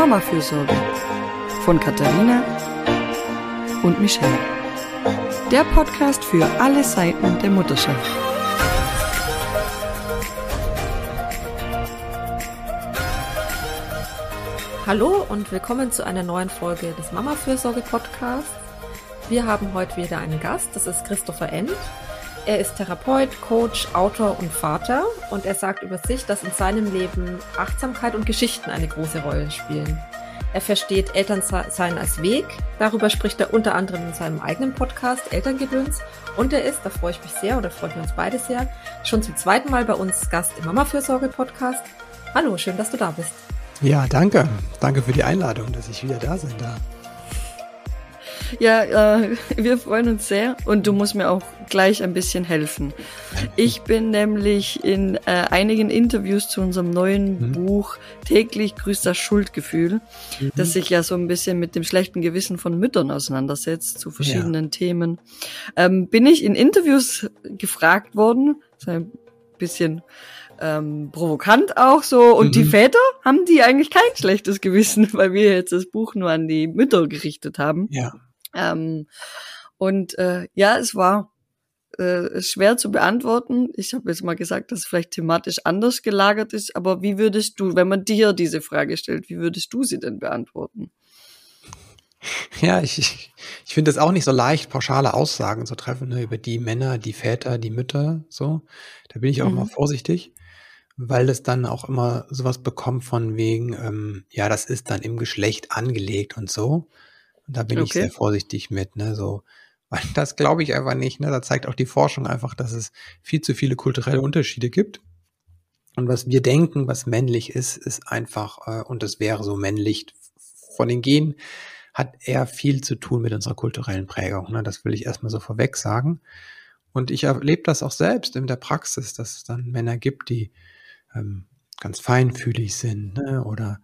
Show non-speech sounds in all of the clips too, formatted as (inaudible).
Mama-Fürsorge von Katharina und Michelle. Der Podcast für alle Seiten der Mutterschaft. Hallo und willkommen zu einer neuen Folge des Mama-Fürsorge-Podcasts. Wir haben heute wieder einen Gast, das ist Christopher End. Er ist Therapeut, Coach, Autor und Vater und er sagt über sich, dass in seinem Leben Achtsamkeit und Geschichten eine große Rolle spielen. Er versteht Elternsein als Weg. Darüber spricht er unter anderem in seinem eigenen Podcast Elterngedöns. Und er ist, da freue ich mich sehr oder freuen wir uns beide sehr, schon zum zweiten Mal bei uns Gast im Mama-Fürsorge-Podcast. Hallo, schön, dass du da bist. Ja, danke. Danke für die Einladung, dass ich wieder da sein darf. Ja, äh, wir freuen uns sehr und du musst mir auch gleich ein bisschen helfen. Ich bin nämlich in äh, einigen Interviews zu unserem neuen mhm. Buch Täglich grüßt das Schuldgefühl, mhm. das sich ja so ein bisschen mit dem schlechten Gewissen von Müttern auseinandersetzt, zu verschiedenen ja. Themen. Ähm, bin ich in Interviews gefragt worden, so ein bisschen ähm, provokant auch so. Und mhm. die Väter haben die eigentlich kein schlechtes Gewissen, (laughs) weil wir jetzt das Buch nur an die Mütter gerichtet haben. Ja. Ähm, und äh, ja, es war äh, schwer zu beantworten. Ich habe jetzt mal gesagt, dass es vielleicht thematisch anders gelagert ist, aber wie würdest du, wenn man dir diese Frage stellt, wie würdest du sie denn beantworten? Ja, ich, ich, ich finde es auch nicht so leicht, pauschale Aussagen zu treffen ne, über die Männer, die Väter, die Mütter, so. Da bin ich auch mhm. mal vorsichtig, weil es dann auch immer sowas bekommt von wegen, ähm, ja, das ist dann im Geschlecht angelegt und so. Da bin okay. ich sehr vorsichtig mit, ne, so. (laughs) Weil das glaube ich einfach nicht, ne. Da zeigt auch die Forschung einfach, dass es viel zu viele kulturelle Unterschiede gibt. Und was wir denken, was männlich ist, ist einfach, äh, und das wäre so männlich von den Genen, hat eher viel zu tun mit unserer kulturellen Prägung. Ne? Das will ich erstmal so vorweg sagen. Und ich erlebe das auch selbst in der Praxis, dass es dann Männer gibt, die ähm, ganz feinfühlig sind ne? oder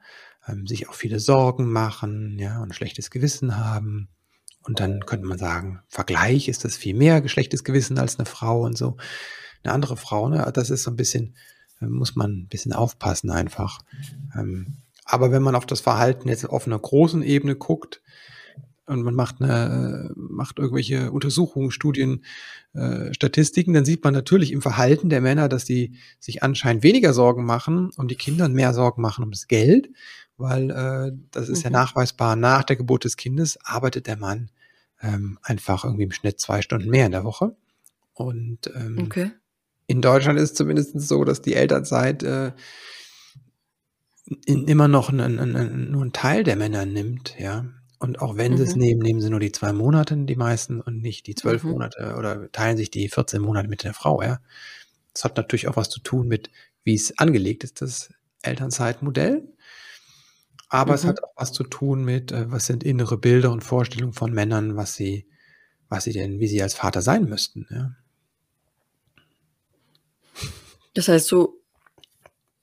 ähm, sich auch viele Sorgen machen, ja, und schlechtes Gewissen haben. Und dann könnte man sagen, Vergleich ist das viel mehr geschlechtes Gewissen als eine Frau und so. Eine andere Frau, ne, das ist so ein bisschen, äh, muss man ein bisschen aufpassen einfach. Ähm, aber wenn man auf das Verhalten jetzt auf einer großen Ebene guckt, und man macht eine, macht irgendwelche Untersuchungen, Studien, äh, Statistiken, dann sieht man natürlich im Verhalten der Männer, dass die sich anscheinend weniger Sorgen machen um die Kinder und mehr Sorgen machen um das Geld weil äh, das ist mhm. ja nachweisbar, nach der Geburt des Kindes arbeitet der Mann ähm, einfach irgendwie im Schnitt zwei Stunden mehr in der Woche. Und ähm, okay. in Deutschland ist es zumindest so, dass die Elternzeit äh, in, immer noch ein, ein, ein, nur ein Teil der Männer nimmt, ja. Und auch wenn mhm. sie es mhm. nehmen, nehmen sie nur die zwei Monate, die meisten, und nicht die zwölf mhm. Monate oder teilen sich die 14 Monate mit der Frau, ja. Das hat natürlich auch was zu tun mit, wie es angelegt ist, das Elternzeitmodell. Aber mhm. es hat auch was zu tun mit, äh, was sind innere Bilder und Vorstellungen von Männern, was sie, was sie denn, wie sie als Vater sein müssten. Ja. Das heißt, so,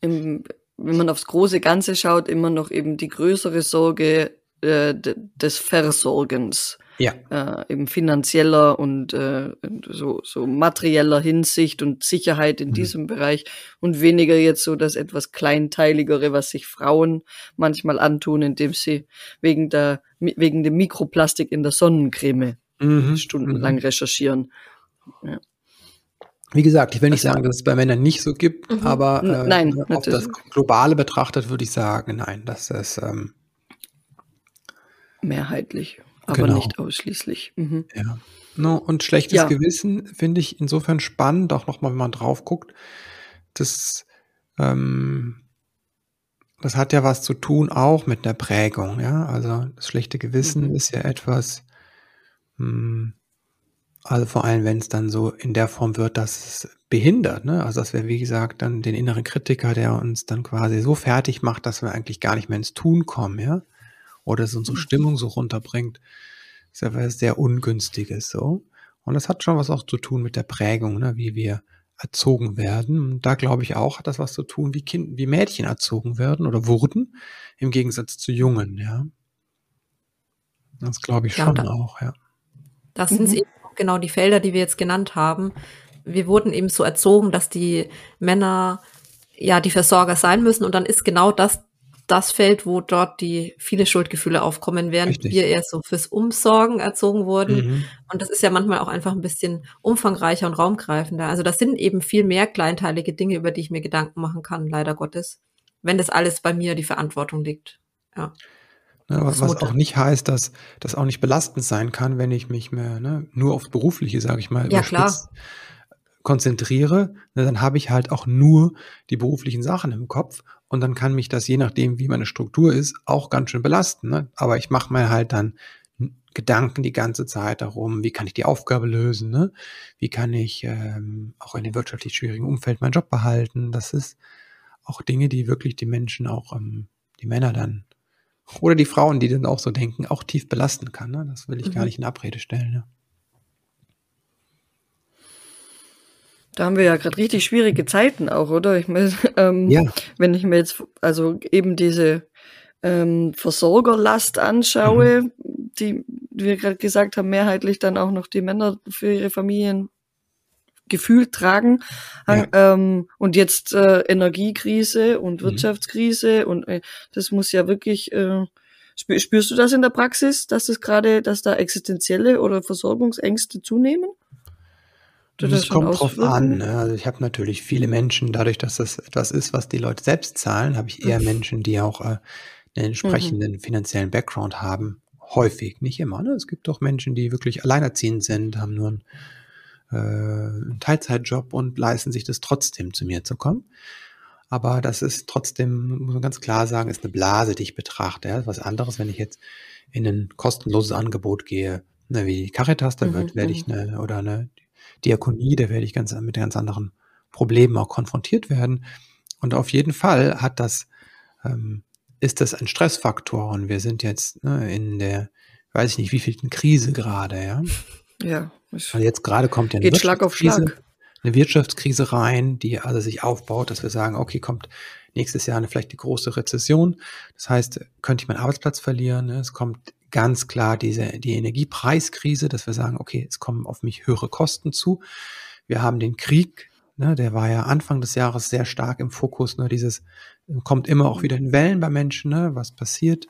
im, wenn man aufs große Ganze schaut, immer noch eben die größere Sorge äh, des Versorgens ja. äh, eben finanzieller und äh, so, so materieller Hinsicht und Sicherheit in mhm. diesem Bereich und weniger jetzt so das etwas kleinteiligere, was sich Frauen manchmal antun, indem sie wegen der wegen dem Mikroplastik in der Sonnencreme mhm. stundenlang mhm. recherchieren. Ja. Wie gesagt, ich will nicht also, sagen, dass es bei Männern nicht so gibt, mhm. aber äh, nein, auf das Globale betrachtet würde ich sagen, nein, das ist ähm, mehrheitlich aber genau. nicht ausschließlich. Mhm. Ja. No, und schlechtes ja. Gewissen finde ich insofern spannend, auch nochmal, wenn man drauf guckt. Das, ähm, das hat ja was zu tun auch mit der Prägung, ja. Also das schlechte Gewissen mhm. ist ja etwas, mh, hm, also vor allem, wenn es dann so in der Form wird, dass es behindert, ne? Also dass wir, wie gesagt, dann den inneren Kritiker, der uns dann quasi so fertig macht, dass wir eigentlich gar nicht mehr ins Tun kommen, ja oder es unsere mhm. Stimmung so runterbringt, ist ja was sehr Ungünstiges so. Und das hat schon was auch zu tun mit der Prägung, ne, wie wir erzogen werden. Und da glaube ich auch, hat das was zu tun, wie Kind, wie Mädchen erzogen werden oder wurden, im Gegensatz zu Jungen, ja. Das glaube ich ja, schon da, auch, ja. Das sind mhm. eben genau die Felder, die wir jetzt genannt haben. Wir wurden eben so erzogen, dass die Männer ja die Versorger sein müssen und dann ist genau das das Feld, wo dort die viele Schuldgefühle aufkommen, während Richtig. wir eher so fürs Umsorgen erzogen wurden. Mhm. Und das ist ja manchmal auch einfach ein bisschen umfangreicher und raumgreifender. Also das sind eben viel mehr kleinteilige Dinge, über die ich mir Gedanken machen kann, leider Gottes, wenn das alles bei mir die Verantwortung liegt. Ja. Ne, was, was auch nicht heißt, dass das auch nicht belastend sein kann, wenn ich mich mehr ne, nur aufs Berufliche, sage ich mal, ja, klar. Konzentriere, ne, dann habe ich halt auch nur die beruflichen Sachen im Kopf und dann kann mich das, je nachdem, wie meine Struktur ist, auch ganz schön belasten. Ne? Aber ich mache mir halt dann Gedanken die ganze Zeit darum, wie kann ich die Aufgabe lösen, ne? wie kann ich ähm, auch in dem wirtschaftlich schwierigen Umfeld meinen Job behalten. Das ist auch Dinge, die wirklich die Menschen, auch ähm, die Männer dann oder die Frauen, die dann auch so denken, auch tief belasten kann. Ne? Das will ich mhm. gar nicht in Abrede stellen. Ne? Da haben wir ja gerade richtig schwierige Zeiten auch, oder? Ich meine, (laughs) ähm, ja. wenn ich mir jetzt also eben diese ähm, Versorgerlast anschaue, mhm. die, wie wir gerade gesagt haben, mehrheitlich dann auch noch die Männer für ihre Familien gefühlt tragen. Ja. Ähm, und jetzt äh, Energiekrise und mhm. Wirtschaftskrise und äh, das muss ja wirklich äh, spürst du das in der Praxis, dass es gerade, dass da existenzielle oder Versorgungsängste zunehmen? Das, kommt drauf an. Ne? Also ich habe natürlich viele Menschen, dadurch, dass das etwas ist, was die Leute selbst zahlen, habe ich eher mhm. Menschen, die auch äh, einen mhm. entsprechenden mhm. finanziellen Background haben. Häufig, nicht immer. Ne? Es gibt doch Menschen, die wirklich alleinerziehend sind, haben nur einen, äh, einen Teilzeitjob und leisten sich das trotzdem, zu mir zu kommen. Aber das ist trotzdem, muss man ganz klar sagen, ist eine Blase, die ich betrachte. Ja? Was anderes, wenn ich jetzt in ein kostenloses Angebot gehe, ne, wie Caritas, da wird, mhm. werde ich mhm. eine, oder eine Diakonie, da werde ich ganz, mit ganz anderen Problemen auch konfrontiert werden. Und auf jeden Fall hat das, ähm, ist das ein Stressfaktor. Und wir sind jetzt ne, in der, weiß ich nicht, wie vielten Krise gerade, ja. (laughs) Ja. Und jetzt gerade kommt ja eine geht Schlag auf Schlag. eine Wirtschaftskrise rein, die also sich aufbaut, dass wir sagen, okay, kommt nächstes Jahr eine, vielleicht die große Rezession. Das heißt, könnte ich meinen Arbeitsplatz verlieren. Ne? Es kommt ganz klar diese, die Energiepreiskrise, dass wir sagen, okay, es kommen auf mich höhere Kosten zu. Wir haben den Krieg, ne, der war ja Anfang des Jahres sehr stark im Fokus, ne, dieses kommt immer auch wieder in Wellen bei Menschen, ne, was passiert.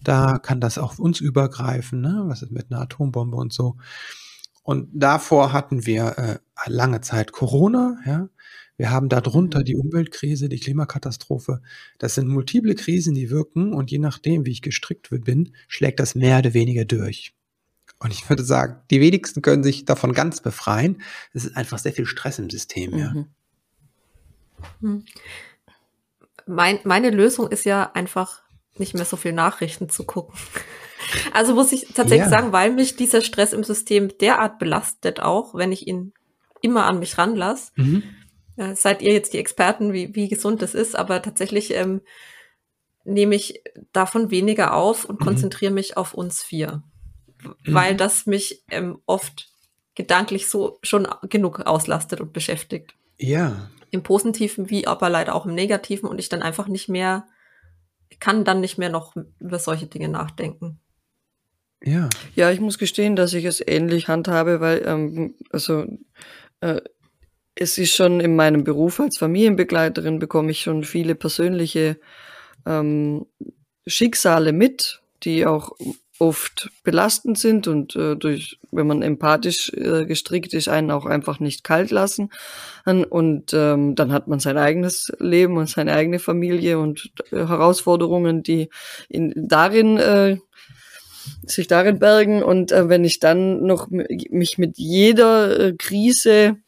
Da kann das auf uns übergreifen, ne, was ist mit einer Atombombe und so. Und davor hatten wir äh, lange Zeit Corona, ja, wir haben darunter die Umweltkrise, die Klimakatastrophe. Das sind multiple Krisen, die wirken und je nachdem, wie ich gestrickt bin, schlägt das mehr oder weniger durch. Und ich würde sagen, die wenigsten können sich davon ganz befreien. Es ist einfach sehr viel Stress im System, ja. Mhm. Hm. Mein, meine Lösung ist ja einfach nicht mehr so viel Nachrichten zu gucken. (laughs) Also muss ich tatsächlich ja. sagen, weil mich dieser Stress im System derart belastet, auch wenn ich ihn immer an mich ranlasse, mhm. Ja, seid ihr jetzt die Experten, wie, wie gesund das ist, aber tatsächlich ähm, nehme ich davon weniger auf und mhm. konzentriere mich auf uns vier. Mhm. Weil das mich ähm, oft gedanklich so schon genug auslastet und beschäftigt. Ja. Im Positiven wie aber leider auch im Negativen und ich dann einfach nicht mehr, kann dann nicht mehr noch über solche Dinge nachdenken. Ja. Ja, ich muss gestehen, dass ich es ähnlich handhabe, weil, ähm, also, äh, es ist schon in meinem Beruf als Familienbegleiterin bekomme ich schon viele persönliche ähm, Schicksale mit, die auch oft belastend sind und äh, durch, wenn man empathisch äh, gestrickt ist, einen auch einfach nicht kalt lassen. Und ähm, dann hat man sein eigenes Leben und seine eigene Familie und äh, Herausforderungen, die in, darin äh, sich darin bergen. Und äh, wenn ich dann noch mich mit jeder äh, Krise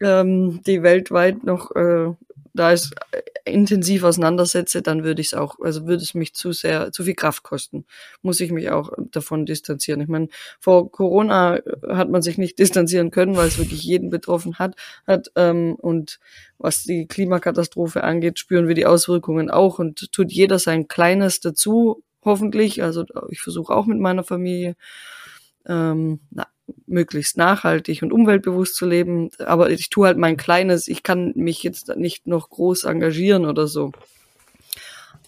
ähm, die weltweit noch äh, da ist äh, intensiv auseinandersetze, dann würde ich es auch, also würde es mich zu sehr, zu viel Kraft kosten. Muss ich mich auch davon distanzieren. Ich meine, vor Corona hat man sich nicht (laughs) distanzieren können, weil es wirklich jeden betroffen hat. hat ähm, und was die Klimakatastrophe angeht, spüren wir die Auswirkungen auch und tut jeder sein Kleines dazu, hoffentlich. Also ich versuche auch mit meiner Familie ähm, na, möglichst nachhaltig und umweltbewusst zu leben. Aber ich tue halt mein Kleines. Ich kann mich jetzt nicht noch groß engagieren oder so.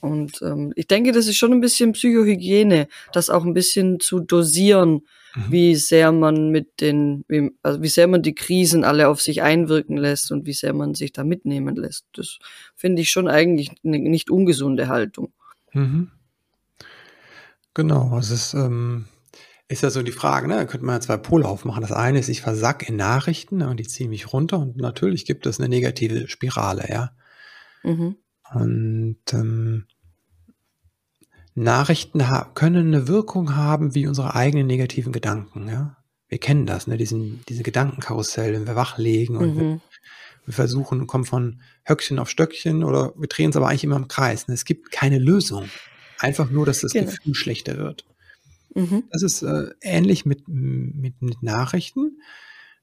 Und ähm, ich denke, das ist schon ein bisschen Psychohygiene, das auch ein bisschen zu dosieren, mhm. wie sehr man mit den, wie, also wie sehr man die Krisen alle auf sich einwirken lässt und wie sehr man sich da mitnehmen lässt. Das finde ich schon eigentlich eine nicht ungesunde Haltung. Mhm. Genau, es ist, ähm, ist ja so die Frage, ne? Da könnte man ja zwei Pole aufmachen. Das eine ist, ich versack in Nachrichten ne, und die ziehen mich runter und natürlich gibt es eine negative Spirale, ja. Mhm. Und ähm, Nachrichten können eine Wirkung haben wie unsere eigenen negativen Gedanken, ja. Wir kennen das, ne? Diesen, diese Gedankenkarussell, wenn wir wachlegen und wir, Mhm. wir versuchen, kommen von Höckchen auf Stöckchen oder wir drehen es aber eigentlich immer im Kreis. Ne? Es gibt keine Lösung. Einfach nur, dass das Genau. Gefühl schlechter wird. Mhm. Das ist äh, ähnlich mit, mit, mit Nachrichten,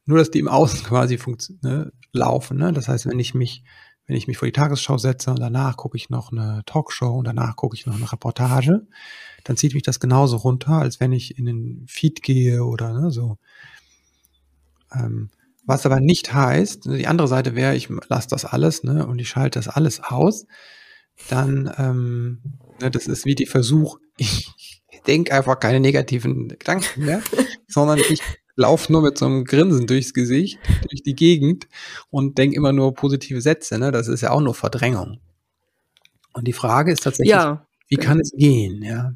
nur dass die im Außen (laughs) quasi ne, laufen. Ne? Das heißt, wenn ich mich, wenn ich mich vor die Tagesschau setze und danach gucke ich noch eine Talkshow und danach gucke ich noch eine Reportage, dann zieht mich das genauso runter, als wenn ich in den Feed gehe oder ne, so. Ähm, was aber nicht heißt, die andere Seite wäre, ich lasse das alles ne, und ich schalte das alles aus, dann, ähm, ne, das ist wie die Versuch, (laughs) ich denke einfach keine negativen Gedanken mehr, (laughs) sondern ich laufe nur mit so einem Grinsen durchs Gesicht, durch die Gegend und denke immer nur positive Sätze. Ne? Das ist ja auch nur Verdrängung. Und die Frage ist tatsächlich, Ja. wie kann es gehen? Ja?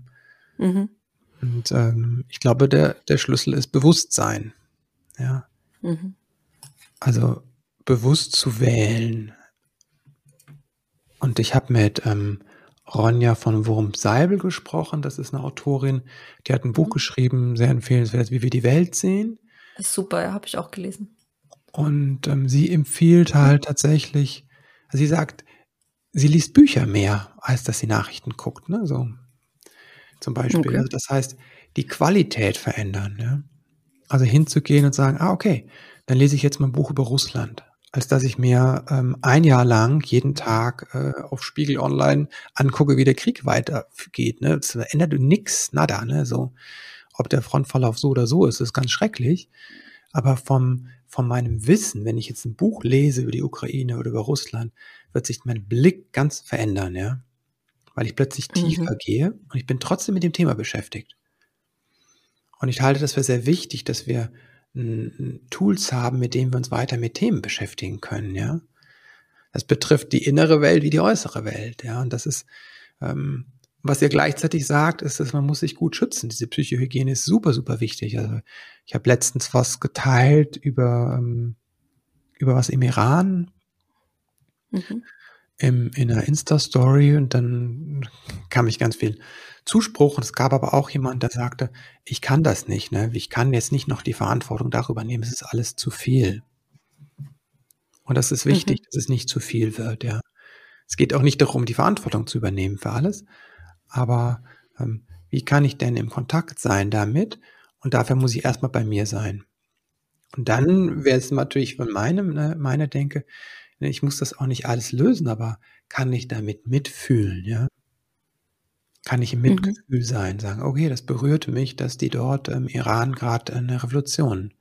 Mhm. Und ähm, ich glaube, der, der Schlüssel ist Bewusstsein. Ja? Mhm. Also bewusst zu wählen. Und ich habe mit ähm, Ronja von Wurm-Seibel gesprochen. Das ist eine Autorin, die hat ein Buch geschrieben, sehr empfehlenswert, wie wir die Welt sehen. Das ist super, ja, habe ich auch gelesen. Und ähm, sie empfiehlt halt tatsächlich, also sie sagt, sie liest Bücher mehr, als dass sie Nachrichten guckt. Ne? So zum Beispiel. Okay. Also das heißt, die Qualität verändern. Ja? Also hinzugehen und sagen, ah, okay, dann lese ich jetzt mal ein Buch über Russland, als dass ich mir ähm, ein Jahr lang jeden Tag äh, auf Spiegel Online angucke, wie der Krieg weitergeht. Ne? Das ändert nix, nada. Ne? So, ob der Frontverlauf so oder so ist, ist ganz schrecklich. Aber vom, von meinem Wissen, wenn ich jetzt ein Buch lese über die Ukraine oder über Russland, wird sich mein Blick ganz verändern, ja. Weil ich plötzlich Mhm. tiefer gehe und ich bin trotzdem mit dem Thema beschäftigt. Und ich halte das für sehr wichtig, dass wir Tools haben, mit denen wir uns weiter mit Themen beschäftigen können, ja. Das betrifft die innere Welt wie die äußere Welt, ja. Und das ist, ähm, was ihr gleichzeitig sagt, ist, dass man muss sich gut schützen. Diese Psychohygiene ist super, super wichtig. Also ich habe letztens was geteilt über, ähm, über was im Iran Mhm. im, in einer Insta-Story und dann kam ich ganz viel Zuspruch und es gab aber auch jemand, der sagte, ich kann das nicht, ne? ich kann jetzt nicht noch die Verantwortung darüber nehmen, es ist alles zu viel. Und das ist wichtig, dass es nicht zu viel wird, ja. Es geht auch nicht darum, die Verantwortung zu übernehmen für alles, aber ähm, wie kann ich denn im Kontakt sein damit? Und dafür muss ich erstmal bei mir sein. Und dann wäre es natürlich von meinem, ne, meiner Denke, ne, ich muss das auch nicht alles lösen, aber kann ich damit mitfühlen, ja? Kann ich im Mhm. Mitgefühl sein, sagen, okay, das berührte mich, dass die dort im Iran gerade eine Revolution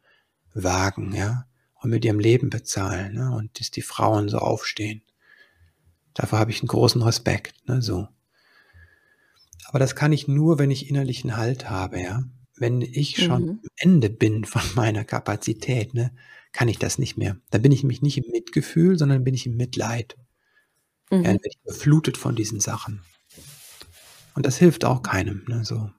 wagen, ja, und mit ihrem Leben bezahlen, ne, und dass die Frauen so aufstehen. Dafür habe ich einen großen Respekt, ne, so. Aber das kann ich nur, wenn ich innerlichen Halt habe, ja. Wenn ich schon Mhm. am Ende bin von (laughs) meiner Kapazität, ne, kann ich das nicht mehr. Dann bin ich nämlich nicht im Mitgefühl, sondern bin ich im Mitleid. Ja, Mhm. dann werde ich beflutet von diesen Sachen. Und das hilft auch keinem, ne, so.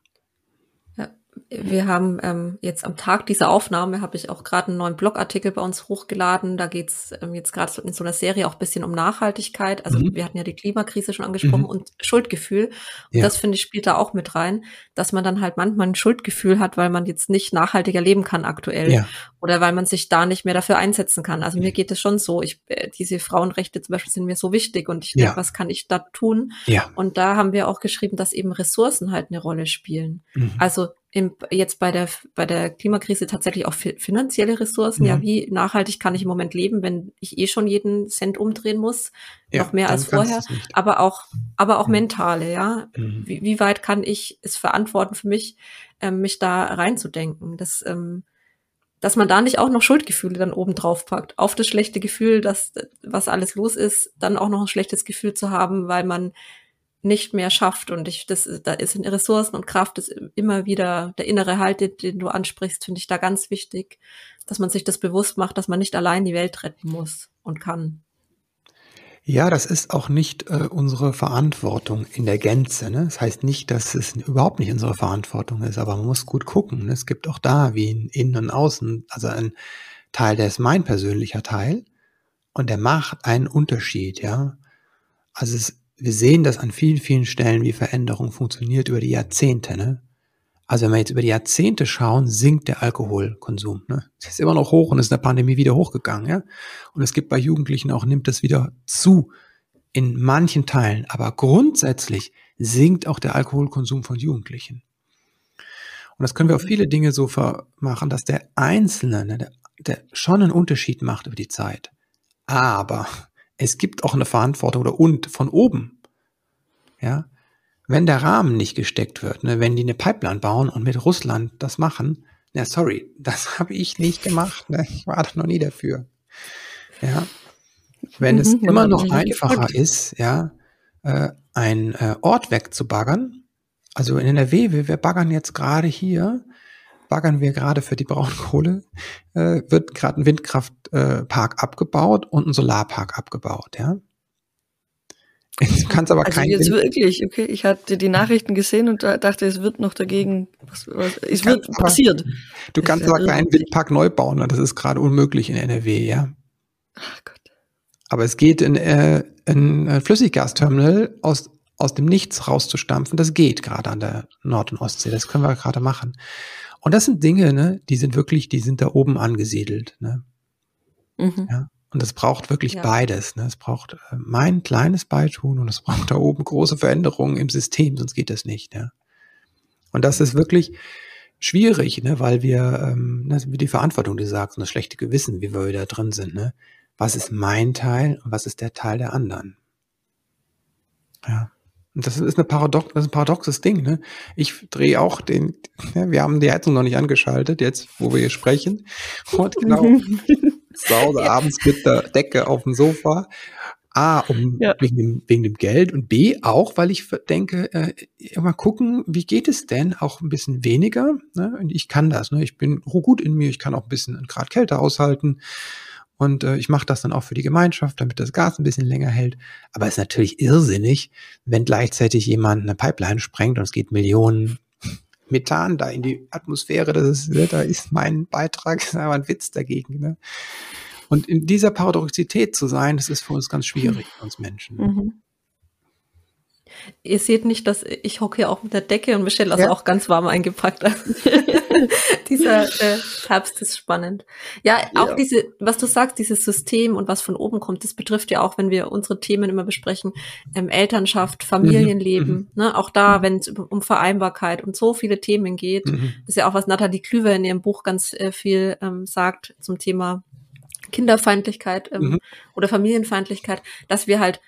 Wir haben ähm, jetzt am Tag dieser Aufnahme habe ich auch gerade einen neuen Blogartikel bei uns hochgeladen. Da geht's ähm, jetzt gerade in so einer Serie auch ein bisschen um Nachhaltigkeit. Also Mhm. wir hatten ja die Klimakrise schon angesprochen Mhm. und Schuldgefühl. Und Ja. das finde ich spielt da auch mit rein, dass man dann halt manchmal ein Schuldgefühl hat, weil man jetzt nicht nachhaltiger leben kann aktuell Ja, oder weil man sich da nicht mehr dafür einsetzen kann. Also mir geht es schon so. Ich äh, diese Frauenrechte zum Beispiel sind mir so wichtig und ich Ja. denke, was kann ich da tun? ja. Und da haben wir auch geschrieben, dass eben Ressourcen halt eine Rolle spielen. Mhm. Also im, jetzt bei der, bei der Klimakrise tatsächlich auch fi- finanzielle Ressourcen. Ja, Mhm. wie nachhaltig kann ich im Moment leben, wenn ich eh schon jeden Cent umdrehen muss? Ja, noch mehr als vorher. Aber auch, aber auch Mhm. mentale, ja. Mhm. Wie, wie weit kann ich es verantworten für mich, ähm, mich da reinzudenken? Das, ähm, dass man da nicht auch noch Schuldgefühle dann oben drauf packt. Auf das schlechte Gefühl, dass, was alles los ist, dann auch noch ein schlechtes Gefühl zu haben, weil man nicht mehr schafft. Und ich, das, da ist in Ressourcen und Kraft ist immer wieder der innere Halt, den, den du ansprichst, finde ich da ganz wichtig, dass man sich das bewusst macht, dass man nicht allein die Welt retten muss und kann. Ja, das ist auch nicht äh, unsere Verantwortung in der Gänze. Ne? Das heißt nicht, dass es überhaupt nicht unsere Verantwortung ist, aber man muss gut gucken. Ne? Es gibt auch da wie in Innen und Außen, also ein Teil, der ist mein persönlicher Teil und der macht einen Unterschied, ja. Also es, wir sehen das an vielen, vielen Stellen, wie Veränderung funktioniert über die Jahrzehnte, ne? Also wenn wir jetzt über die Jahrzehnte schauen, sinkt der Alkoholkonsum. Ne? Es ist immer noch hoch und ist in der Pandemie wieder hochgegangen. Ja? Und es gibt bei Jugendlichen auch, nimmt es wieder zu in manchen Teilen. Aber grundsätzlich sinkt auch der Alkoholkonsum von Jugendlichen. Und das können wir auf viele Dinge so machen, dass der Einzelne, ne, der, der schon einen Unterschied macht über die Zeit. Aber es gibt auch eine Verantwortung oder und von oben. Ja, wenn der Rahmen nicht gesteckt wird, ne, wenn die eine Pipeline bauen und mit Russland das machen, na sorry, (laughs) das habe ich nicht gemacht. Ne? Ich war da noch nie dafür. Ja. Wenn mhm, es immer noch einfacher gefragt. ist, ja, äh, ein äh, Ort wegzubaggern, also in NRW, wir, wir baggern jetzt gerade hier, baggern wir gerade für die Braunkohle, äh, wird gerade ein Windkraftpark äh, abgebaut und ein Solarpark abgebaut, ja. Du (laughs) kannst aber also kein jetzt wirklich, okay, ich hatte die Nachrichten gesehen und dachte, es wird noch dagegen, was, was, es wird aber, passiert. Du kannst aber keinen Windpark neu bauen, das ist gerade unmöglich in NRW, ja. Ach Gott. Aber es geht in, äh, ein äh, Flüssiggasterminal aus, aus dem Nichts rauszustampfen, das geht gerade an der Nord- und Ostsee, das können wir gerade machen. Und das sind Dinge, ne, die sind wirklich, die sind da oben angesiedelt, ne. Mhm. Ja. Und es braucht wirklich ja. beides. Ne? Es braucht äh, mein kleines Beitun und es braucht da oben große Veränderungen im System, sonst geht das nicht. Ja? Und das ist wirklich schwierig, ne? weil wir, ähm, das ist die Verantwortung, die sagt, und das schlechte Gewissen, wie wir da drin sind. Ne? Was ist mein Teil und was ist der Teil der anderen? Ja. Und das ist eine Paradox, das ist ein paradoxes Ding, ne? Ich drehe auch den, ja, wir haben die Heizung noch nicht angeschaltet, jetzt, wo wir hier sprechen. Und genau, (laughs) zu Hause abends mit der Decke auf dem Sofa. A, um ja. wegen, dem, wegen dem Geld und B, auch, weil ich denke, äh, mal gucken, wie geht es denn auch ein bisschen weniger? Ne? Und ich kann das, ne? ich bin gut in mir, ich kann auch ein bisschen einen Grad Kälte aushalten und äh, ich mache das dann auch für die Gemeinschaft, damit das Gas ein bisschen länger hält. Aber es ist natürlich irrsinnig, wenn gleichzeitig jemand eine Pipeline sprengt und es geht Millionen Methan da in die Atmosphäre, das ist, ne, da ist mein Beitrag, ist einfach ein Witz dagegen. Ne? Und in dieser Paradoxität zu sein, das ist für uns ganz schwierig, uns Menschen. Mhm. Ihr seht nicht, dass ich hocke hier auch mit der Decke und Michelle ist ja. auch ganz warm eingepackt. (laughs) Dieser äh, Herbst ist spannend. Ja, auch ja. diese, was du sagst, dieses System und was von oben kommt, das betrifft ja auch, wenn wir unsere Themen immer besprechen, ähm, Elternschaft, Familienleben, mhm. ne? auch da, mhm. wenn es um Vereinbarkeit und so viele Themen geht, mhm. ist ja auch, was Nathalie Klüver in ihrem Buch ganz äh, viel ähm, sagt zum Thema Kinderfeindlichkeit ähm, mhm. oder Familienfeindlichkeit, dass wir halt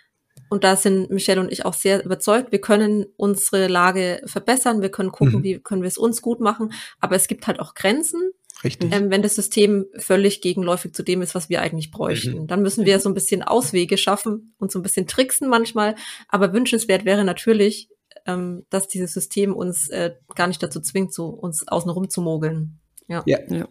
und da sind Michelle und ich auch sehr überzeugt, wir können unsere Lage verbessern, wir können gucken, mhm. wie können wir es uns gut machen, aber es gibt halt auch Grenzen. Richtig. Ähm, wenn das System völlig gegenläufig zu dem ist, was wir eigentlich bräuchten. Mhm. Dann müssen wir so ein bisschen Auswege schaffen und so ein bisschen tricksen manchmal. Aber wünschenswert wäre natürlich, ähm, dass dieses System uns äh, gar nicht dazu zwingt, so uns außenrum zu mogeln. Ja. ja. ja.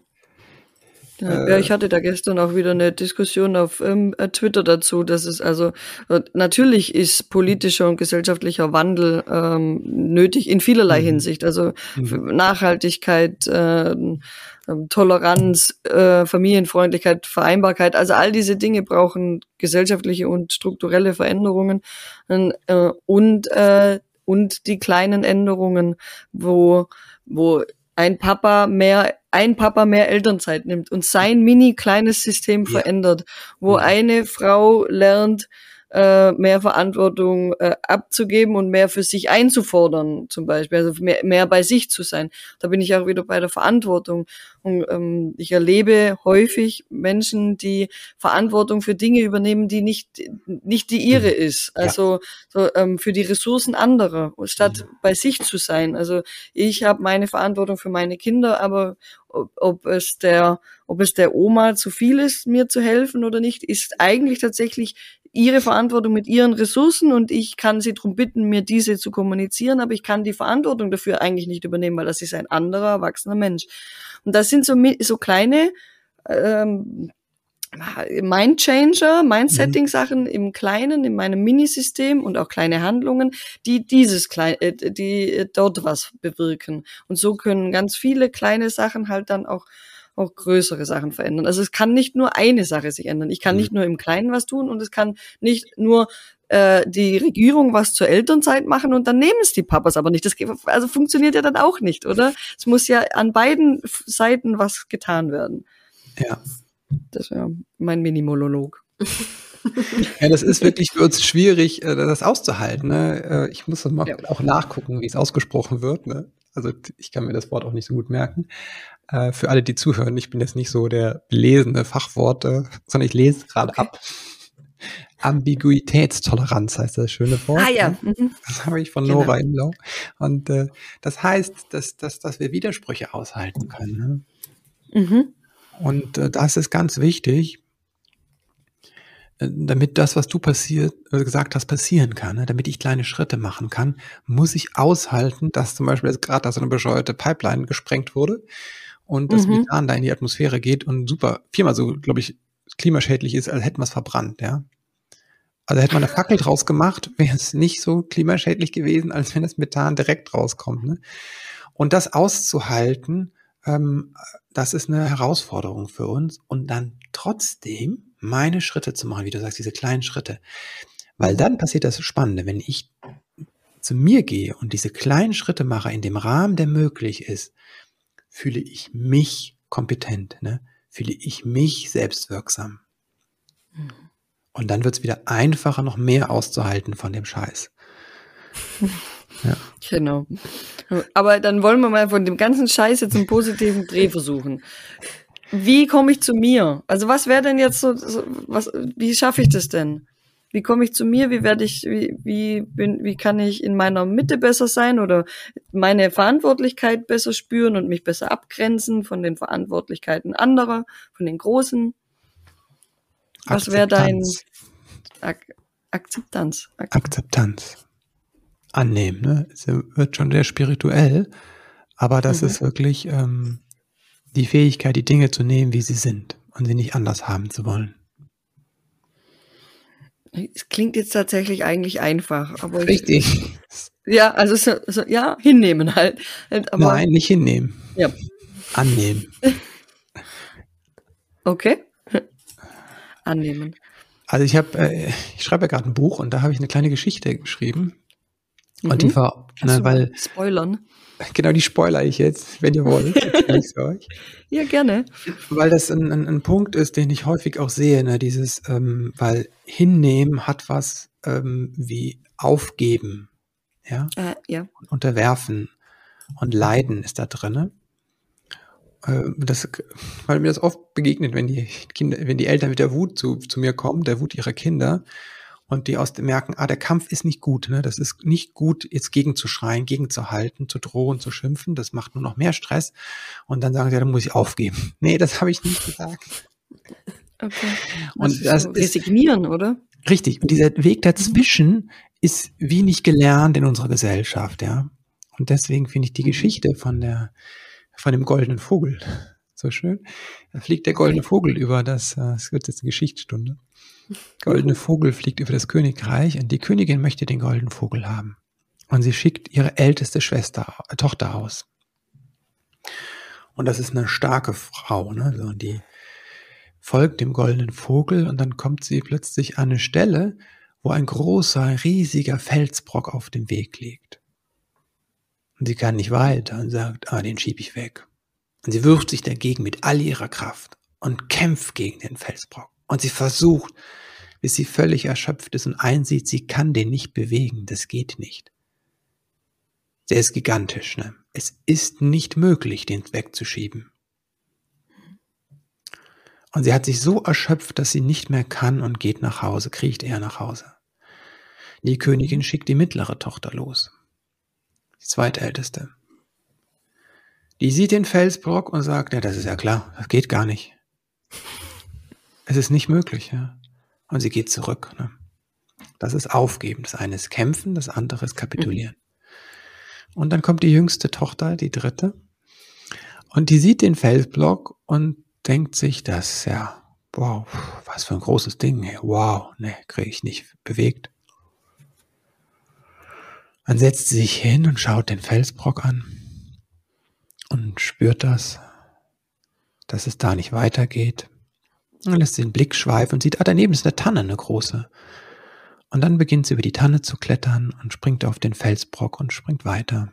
Ja, ja, ich hatte da gestern auch wieder eine Diskussion auf ähm, äh, Twitter dazu, dass es also äh, natürlich ist politischer und gesellschaftlicher Wandel ähm, nötig in vielerlei mhm. Hinsicht, also mhm. Nachhaltigkeit, äh, ähm, Toleranz, äh, Familienfreundlichkeit, Vereinbarkeit, also all diese Dinge brauchen gesellschaftliche und strukturelle Veränderungen. Äh, und äh, und die kleinen Änderungen, wo wo ein Papa mehr, ein Papa mehr Elternzeit nimmt und sein mini kleines System ja. verändert, wo ja. eine Frau lernt, äh, mehr Verantwortung äh, abzugeben und mehr für sich einzufordern, zum Beispiel, also mehr, mehr bei sich zu sein. Da bin ich auch wieder bei der Verantwortung. Und ähm, ich erlebe häufig Menschen, die Verantwortung für Dinge übernehmen, die nicht nicht die ihre mhm. ist. Also ja. so, ähm, für die Ressourcen anderer, statt ja. Mhm. bei sich zu sein. Also ich habe meine Verantwortung für meine Kinder, aber ob, ob es der ob es der Oma zu viel ist, mir zu helfen oder nicht, ist eigentlich tatsächlich ihre Verantwortung mit ihren Ressourcen und ich kann sie darum bitten, mir diese zu kommunizieren, aber ich kann die Verantwortung dafür eigentlich nicht übernehmen, weil das ist ein anderer erwachsener Mensch. Und das sind so, so kleine ähm, Mind-Changer, Mind-Setting-Sachen im Kleinen, in meinem Minisystem und auch kleine Handlungen, die dieses kleine, äh, die dort was bewirken. Und so können ganz viele kleine Sachen halt dann auch auch größere Sachen verändern. Also es kann nicht nur eine Sache sich ändern. Ich kann mhm. nicht nur im Kleinen was tun und es kann nicht nur äh, die Regierung was zur Elternzeit machen und dann nehmen es die Papas aber nicht. Das also funktioniert ja dann auch nicht, oder? Es muss ja an beiden Seiten was getan werden. Ja. Das wäre mein Mini-Monolog. (laughs) Ja, das ist wirklich für uns schwierig, äh, das auszuhalten. Ne? Äh, ich muss mal ja. auch nachgucken, wie es ausgesprochen wird. Ne? Also ich kann mir das Wort auch nicht so gut merken. Äh, für alle, die zuhören, ich bin jetzt nicht so der belesene Fachworte, sondern ich lese gerade okay. ab. Ambiguitätstoleranz heißt das schöne Wort. Ah ja. Ne? Mhm. Das habe ich von genau. Nora Imlau. Und äh, das heißt, dass, dass, dass wir Widersprüche aushalten können. Ne? Mhm. Und äh, das ist ganz wichtig, äh, damit das, was du passiert, äh, gesagt hast, passieren kann, ne? damit ich kleine Schritte machen kann, muss ich aushalten, dass zum Beispiel jetzt gerade so eine bescheuerte Pipeline gesprengt wurde und das mhm. Methan da in die Atmosphäre geht und super, viermal so, glaube ich, klimaschädlich ist, als hätten wir es verbrannt, ja. Also hätte man eine Fackel draus gemacht, wäre es nicht so klimaschädlich gewesen, als wenn das Methan direkt rauskommt. Ne? Und das auszuhalten, ähm, das ist eine Herausforderung für uns. Und dann trotzdem meine Schritte zu machen, wie du sagst, diese kleinen Schritte. Weil dann passiert das Spannende, wenn ich zu mir gehe und diese kleinen Schritte mache in dem Rahmen, der möglich ist, fühle ich mich kompetent, ne? fühle ich mich selbstwirksam. Mhm. Und dann wird es wieder einfacher, noch mehr auszuhalten von dem Scheiß. (laughs) Ja. Genau. Aber dann wollen wir mal von dem ganzen Scheiß jetzt einen positiven Dreh versuchen. Wie komme ich zu mir? Also was wäre denn jetzt so, so was, wie schaffe ich das denn? Wie komme ich zu mir? Wie werde ich, wie, wie bin, wie kann ich in meiner Mitte besser sein oder meine Verantwortlichkeit besser spüren und mich besser abgrenzen von den Verantwortlichkeiten anderer, von den Großen? Was wäre dein Ak Akzeptanz? Ak Akzeptanz. Annehmen, ne? Es wird schon sehr spirituell, aber das mhm. ist wirklich ähm, die Fähigkeit, die Dinge zu nehmen, wie sie sind und sie nicht anders haben zu wollen. Es klingt jetzt tatsächlich eigentlich einfach, aber richtig. Ich, ja, also so, so, ja, hinnehmen halt. aber, Nein, nicht hinnehmen. Ja. Annehmen. (laughs) okay. (laughs) Annehmen. Also ich habe, äh, ich schreibe ja gerade ein Buch und da habe ich eine kleine Geschichte geschrieben. Mhm. Und die mhm. war, ne, weil Spoilern. Genau, die spoiler ich jetzt, wenn ihr wollt. (laughs) ja, gerne. Weil das ein, ein, ein, Punkt ist, den ich häufig auch sehe, ne, dieses, ähm, weil hinnehmen hat was ähm, wie aufgeben, ja, äh, ja. unterwerfen und leiden ist da drinne. Äh, das, weil mir das oft begegnet, wenn die Kinder, wenn die Eltern mit der Wut zu, zu mir kommen, der Wut ihrer Kinder, und die aus dem merken, ah, der Kampf ist nicht gut, ne? Das ist nicht gut, jetzt gegenzuschreien, gegenzuhalten, zu drohen, zu schimpfen. Das macht nur noch mehr Stress. Und dann sagen sie, ja, dann muss ich aufgeben. (laughs) Nee, das habe ich nicht gesagt. Okay. Und also das so ist resignieren, oder? Richtig. Und dieser Weg dazwischen ist wenig gelernt in unserer Gesellschaft, ja. Und deswegen finde ich die. Geschichte von der, von dem goldenen Vogel (laughs) so schön. Da fliegt der goldene Vogel über das, äh, es wird jetzt eine Geschichtsstunde. Goldene Vogel fliegt über das Königreich und die Königin möchte den goldenen Vogel haben. Und sie schickt ihre älteste Schwester, äh, Tochter aus. Und das ist eine starke Frau, ne? So, die folgt dem goldenen Vogel und dann kommt sie plötzlich an eine Stelle, wo ein großer, riesiger Felsbrock auf dem Weg liegt. Und sie kann nicht weiter und sagt, ah, den schieb ich weg. Und sie wirft sich dagegen mit all ihrer Kraft und kämpft gegen den Felsbrock. Und sie versucht, bis sie völlig erschöpft ist und einsieht, sie kann den nicht bewegen. Das geht nicht. Der ist gigantisch. Ne? Es ist nicht möglich, den wegzuschieben. Und sie hat sich so erschöpft, dass sie nicht mehr kann und geht nach Hause, kriecht er nach Hause. Die Königin schickt die mittlere Tochter los. Die zweitälteste. Die sieht den Felsbrock und sagt, ja, das ist ja klar, das geht gar nicht. Es ist nicht möglich, ja. Und sie geht zurück. Ne? Das ist Aufgeben. Das eine ist Kämpfen, das andere ist Kapitulieren. Mhm. Und dann kommt die jüngste Tochter, die dritte, und die sieht den Felsblock und denkt sich, das ja, wow, was für ein großes Ding, ey. wow, ne, kriege ich nicht bewegt. Man setzt sich hin und schaut den Felsbrock an und spürt das, dass es da nicht weitergeht. Man lässt den Blick schweifen und sieht, ah, daneben ist eine Tanne, eine große. Und dann beginnt sie über die Tanne zu klettern und springt auf den Felsbrock und springt weiter.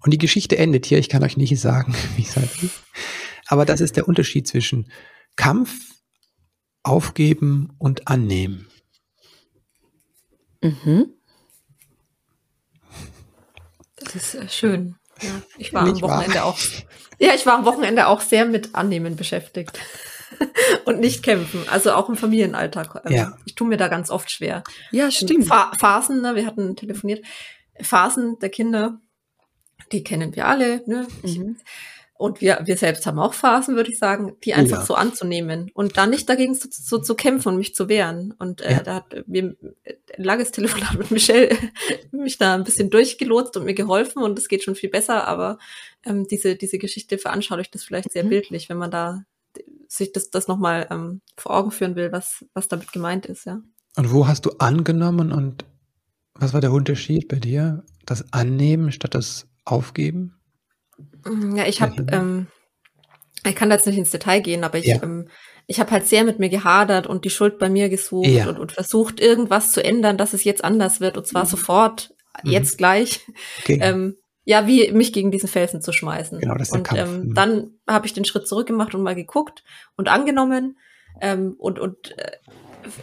Und die Geschichte endet hier. Ich kann euch nicht sagen, (laughs) wie es halt ist. Aber das ist der Unterschied zwischen Kampf, Aufgeben und Annehmen. Mhm. Das ist äh, schön. Ja, ich war nicht am Wochenende wahr. auch. Ja, ich war am Wochenende auch sehr mit Annehmen beschäftigt. (laughs) und nicht kämpfen. Also auch im Familienalltag. Also ja. Ich tue mir da ganz oft schwer. Ja, stimmt. Phasen, ne, wir hatten telefoniert. Phasen der Kinder, die kennen wir alle. Ne? Mhm. Und wir, wir selbst haben auch Phasen, würde ich sagen, die einfach ja. so anzunehmen und dann nicht dagegen so, so zu kämpfen und mich zu wehren. Und äh, ja. da hat mir ein langes Telefonat mit Michelle (laughs) mich da ein bisschen durchgelotst und mir geholfen und es geht schon viel besser, aber ähm, diese, diese Geschichte veranschaulicht das vielleicht sehr mhm. bildlich, wenn man da sich das, das nochmal ähm, vor Augen führen will, was, was damit gemeint ist, ja. Und wo hast du angenommen und was war der Unterschied bei dir? Das Annehmen statt das Aufgeben? Ja, ich habe, ähm, ich kann da jetzt nicht ins Detail gehen, aber ich, ja. ähm, ich habe halt sehr mit mir gehadert und die Schuld bei mir gesucht ja. und, und, versucht, irgendwas zu ändern, dass es jetzt anders wird und zwar mhm. sofort, mhm. jetzt gleich. Okay. (laughs) Ähm, ja, wie mich gegen diesen Felsen zu schmeißen. Genau, das ist und ähm, mhm. dann habe ich den Schritt zurück gemacht und mal geguckt und angenommen ähm, und und äh,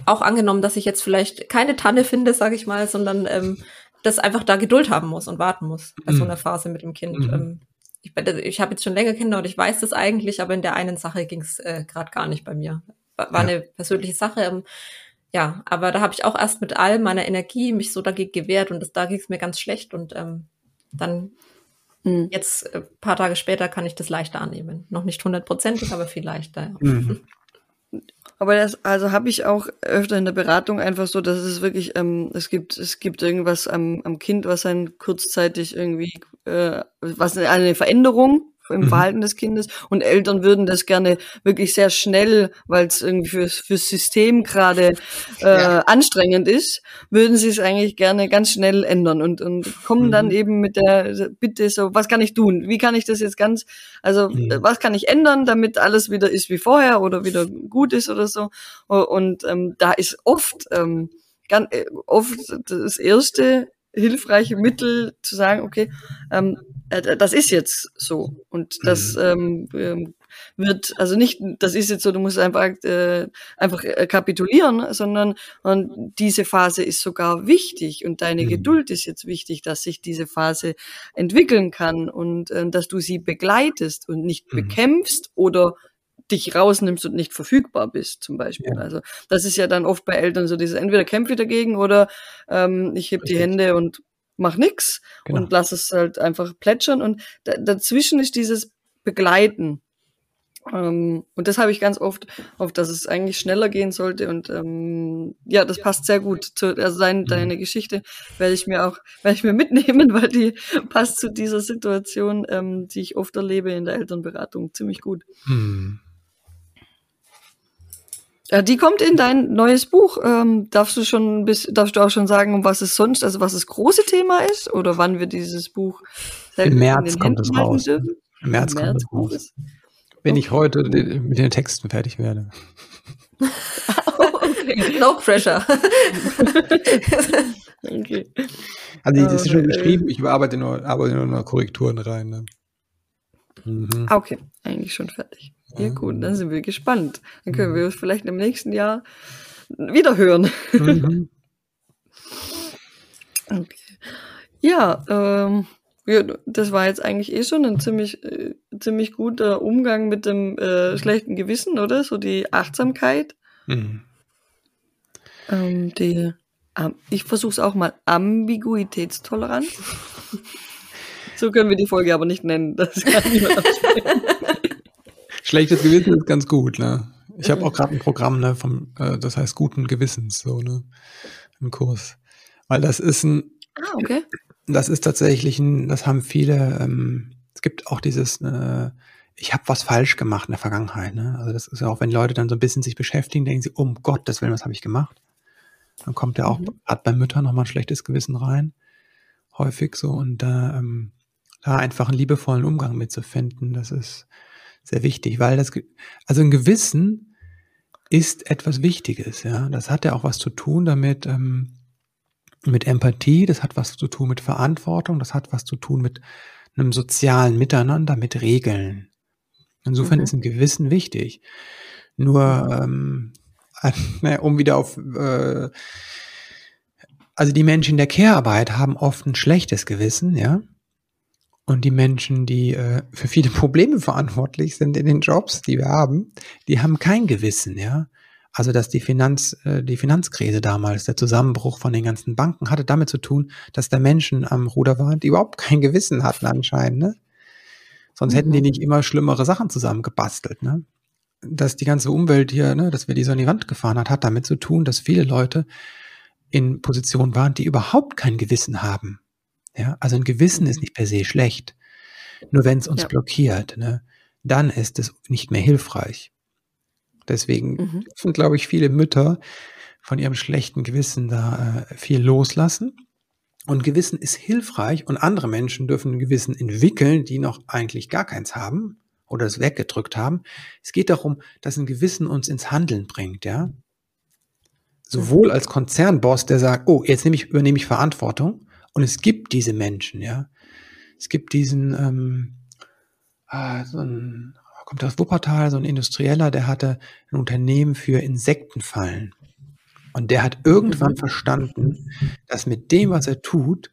auch angenommen, dass ich jetzt vielleicht keine Tanne finde, sage ich mal, sondern ähm, das einfach da Geduld haben muss und warten muss bei mhm. so einer Phase mit dem Kind. Mhm. Ähm, ich, ich habe jetzt schon länger Kinder und ich weiß das eigentlich, aber in der einen Sache ging es äh, gerade gar nicht bei mir. War, war ja. eine persönliche Sache. Ähm, ja, aber da habe ich auch erst mit all meiner Energie mich so dagegen gewehrt und das, da ging es mir ganz schlecht und ähm, dann mhm. jetzt äh, paar Tage später kann ich das leichter annehmen. Noch nicht hundertprozentig, aber viel leichter. Ja. Mhm. Aber das, also habe ich auch öfter in der Beratung einfach so, dass es wirklich, ähm, es gibt, es gibt irgendwas am, am Kind, was dann kurzzeitig irgendwie, äh, was eine Veränderung im mhm. Verhalten des Kindes und Eltern würden das gerne wirklich sehr schnell, weil es irgendwie fürs, fürs System gerade äh, ja. anstrengend ist, würden sie es eigentlich gerne ganz schnell ändern und, und kommen mhm. dann eben mit der Bitte so, was kann ich tun? Wie kann ich das jetzt ganz, also mhm. was kann ich ändern, damit alles wieder ist wie vorher oder wieder gut ist oder so? Und ähm, da ist oft, ähm, ganz, äh, oft das erste hilfreiche Mittel zu sagen, okay, ähm, äh, das ist jetzt so und das mhm. ähm, ähm, wird also nicht, das ist jetzt so, du musst einfach äh, einfach äh, kapitulieren, sondern und diese Phase ist sogar wichtig und deine mhm. Geduld ist jetzt wichtig, dass sich diese Phase entwickeln kann und äh, dass du sie begleitest und nicht mhm. bekämpfst oder dich rausnimmst und nicht verfügbar bist, zum Beispiel. Ja. Also das ist ja dann oft bei Eltern so dieses entweder kämpfe dagegen oder ähm, ich heb die Hände und mach nix genau. und lass es halt einfach plätschern. Und dazwischen ist dieses Begleiten. Ähm, und das habe ich ganz oft, auf dass es eigentlich schneller gehen sollte. Und ähm, ja, das passt sehr gut zu also dein, mhm. deine Geschichte werde ich mir auch, (laughs) werde ich mir mitnehmen, weil die (laughs) passt zu dieser Situation, ähm, die ich oft erlebe in der Elternberatung ziemlich gut. Mhm. Ja, die kommt in dein neues Buch. Ähm, darfst du schon bis, darfst du auch schon sagen, um was es sonst, also was das große Thema ist oder wann wir dieses Buch im März kommt es raus. Dürfen? Im März, Im März kommt es raus. Wenn ich heute mit den Texten fertig werde. (laughs) okay. No pressure. (laughs) okay. Also das ist schon geschrieben, ich arbeite nur, arbeite nur noch Korrekturen rein. Ne? Mhm. Okay, eigentlich schon fertig. Ja, gut, dann sind wir gespannt. Dann können wir uns vielleicht im nächsten Jahr wieder hören. Mhm. (laughs) okay. Ja, ähm, ja, das war jetzt eigentlich eh schon ein ziemlich, äh, ziemlich guter Umgang mit dem äh, schlechten Gewissen, oder? So die Achtsamkeit. Mhm. Ähm, die, ähm, ich versuche es auch mal, Ambiguitätstoleranz. (laughs) so können wir die Folge aber nicht nennen. Das kann niemand Schlechtes Gewissen ist ganz gut, ne? Ich habe auch gerade ein Programm, ne, vom, äh, das heißt guten Gewissens, so, ne? Im Kurs. Weil das ist ein, ah, okay. das ist tatsächlich ein, das haben viele, ähm, es gibt auch dieses äh, ich habe was falsch gemacht in der Vergangenheit. Ne? Also das ist ja auch, wenn Leute dann so ein bisschen sich beschäftigen, denken sie, um Gottes Willen, was habe ich gemacht? Dann kommt ja auch mhm. gerade bei Müttern nochmal ein schlechtes Gewissen rein. Häufig so. Und da, ähm, da einfach einen liebevollen Umgang mitzufinden, das ist sehr wichtig, weil das, also ein Gewissen ist etwas Wichtiges, ja. Das hat ja auch was zu tun damit, ähm, mit Empathie, das hat was zu tun mit Verantwortung, das hat was zu tun mit einem sozialen Miteinander, mit Regeln. Insofern mhm. ist ein Gewissen wichtig. Nur, ähm, (laughs) um wieder auf, äh, also die Menschen in der Care-Arbeit haben oft ein schlechtes Gewissen, ja. Und die Menschen, die äh, für viele (laughs) Probleme verantwortlich sind in den Jobs, die wir haben, die haben kein Gewissen, ja. Also dass die Finanz, äh, die Finanzkrise damals, der Zusammenbruch von den ganzen Banken, hatte damit zu tun, dass da Menschen am Ruder waren, die überhaupt kein Gewissen hatten anscheinend, ne? Sonst mhm. hätten die mhm. nicht immer schlimmere Sachen zusammengebastelt, ne? Dass die ganze Umwelt hier, ne, dass wir die so an die Wand gefahren hat, hat damit zu tun, dass viele Leute in Positionen waren, die überhaupt kein Gewissen haben. Ja, also ein Gewissen ist nicht per se schlecht. Nur wenn es uns ja. blockiert, ne, dann ist es nicht mehr hilfreich. Deswegen mhm. dürfen, glaube ich, viele Mütter von ihrem schlechten Gewissen da äh, viel loslassen. Und Gewissen ist hilfreich und andere Menschen dürfen ein Gewissen entwickeln, die noch eigentlich gar keins haben oder es weggedrückt haben. Es geht darum, dass ein Gewissen uns ins Handeln bringt, ja. Sowohl als Konzernboss, der sagt, oh, jetzt nehme ich, übernehme ich Verantwortung. Und es gibt diese Menschen, ja. Es gibt diesen, ähm, äh, so ein kommt aus Wuppertal, so ein Industrieller, der hatte ein Unternehmen für Insektenfallen. Und der hat irgendwann verstanden, dass mit dem, was er tut,